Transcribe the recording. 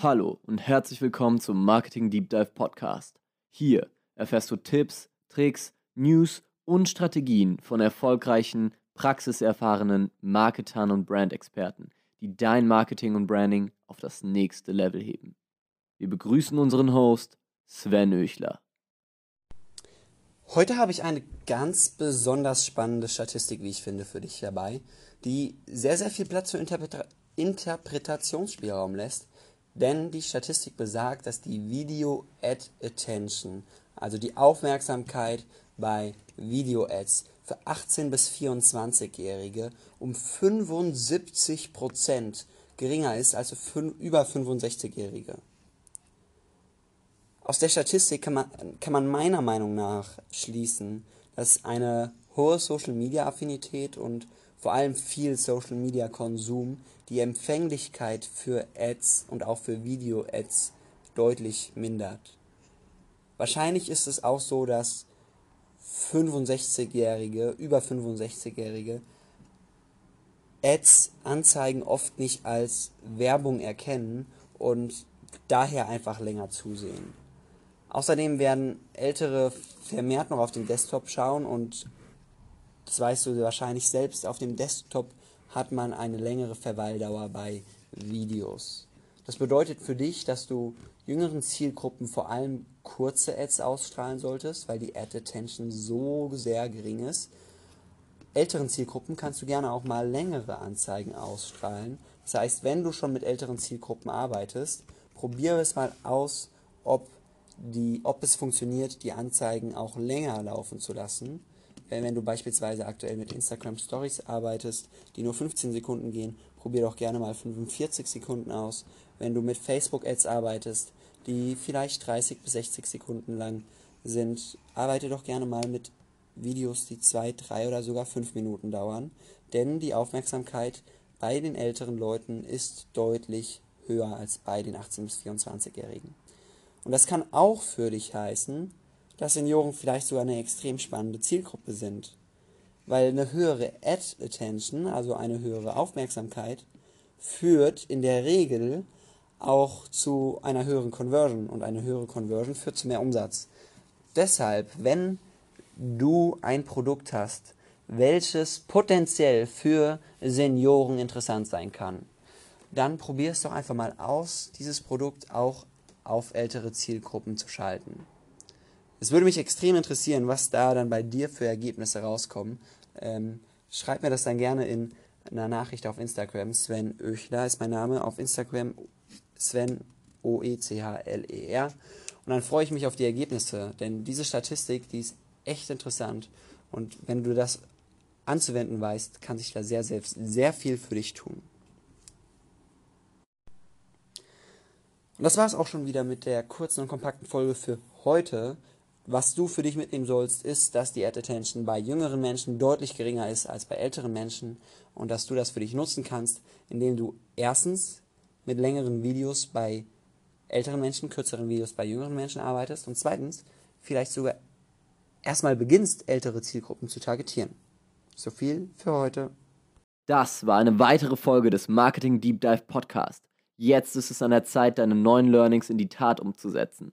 Hallo und herzlich willkommen zum Marketing Deep Dive Podcast. Hier erfährst du Tipps, Tricks, News und Strategien von erfolgreichen, praxiserfahrenen Marketern und Brandexperten, die dein Marketing und Branding auf das nächste Level heben. Wir begrüßen unseren Host Sven Öchler. Heute habe ich eine ganz besonders spannende Statistik, wie ich finde, für dich dabei, die sehr, sehr viel Platz für Interpreta Interpretationsspielraum lässt denn die Statistik besagt, dass die Video Ad Attention, also die Aufmerksamkeit bei Video Ads für 18 bis 24-Jährige um 75% geringer ist als für über 65-Jährige. Aus der Statistik kann man, kann man meiner Meinung nach schließen, dass eine hohe Social-Media-Affinität und vor allem viel Social-Media-Konsum die Empfänglichkeit für Ads und auch für Video-Ads deutlich mindert. Wahrscheinlich ist es auch so, dass 65-Jährige, über 65-Jährige Ads, Anzeigen oft nicht als Werbung erkennen und daher einfach länger zusehen. Außerdem werden Ältere vermehrt noch auf den Desktop schauen und das weißt du wahrscheinlich selbst, auf dem Desktop hat man eine längere Verweildauer bei Videos. Das bedeutet für dich, dass du jüngeren Zielgruppen vor allem kurze Ads ausstrahlen solltest, weil die Ad Attention so sehr gering ist. Älteren Zielgruppen kannst du gerne auch mal längere Anzeigen ausstrahlen. Das heißt, wenn du schon mit älteren Zielgruppen arbeitest, probiere es mal aus, ob, die, ob es funktioniert, die Anzeigen auch länger laufen zu lassen wenn du beispielsweise aktuell mit Instagram Stories arbeitest, die nur 15 Sekunden gehen, probier doch gerne mal 45 Sekunden aus. Wenn du mit Facebook Ads arbeitest, die vielleicht 30 bis 60 Sekunden lang sind, arbeite doch gerne mal mit Videos, die 2, 3 oder sogar 5 Minuten dauern, denn die Aufmerksamkeit bei den älteren Leuten ist deutlich höher als bei den 18 bis 24-Jährigen. Und das kann auch für dich heißen, dass Senioren vielleicht sogar eine extrem spannende Zielgruppe sind. Weil eine höhere Ad-Attention, also eine höhere Aufmerksamkeit, führt in der Regel auch zu einer höheren Conversion und eine höhere Conversion führt zu mehr Umsatz. Deshalb, wenn du ein Produkt hast, welches potenziell für Senioren interessant sein kann, dann probier es doch einfach mal aus, dieses Produkt auch auf ältere Zielgruppen zu schalten. Es würde mich extrem interessieren, was da dann bei dir für Ergebnisse rauskommen. Ähm, schreib mir das dann gerne in einer Nachricht auf Instagram. Sven Oechler ist mein Name. Auf Instagram Sven O-E-C-H-L-E-R. Und dann freue ich mich auf die Ergebnisse, denn diese Statistik, die ist echt interessant. Und wenn du das anzuwenden weißt, kann sich da sehr, sehr, sehr viel für dich tun. Und das war es auch schon wieder mit der kurzen und kompakten Folge für heute. Was du für dich mitnehmen sollst, ist, dass die Ad Attention bei jüngeren Menschen deutlich geringer ist als bei älteren Menschen und dass du das für dich nutzen kannst, indem du erstens mit längeren Videos bei älteren Menschen, kürzeren Videos bei jüngeren Menschen arbeitest und zweitens vielleicht sogar erstmal beginnst, ältere Zielgruppen zu targetieren. So viel für heute. Das war eine weitere Folge des Marketing Deep Dive Podcast. Jetzt ist es an der Zeit, deine neuen Learnings in die Tat umzusetzen.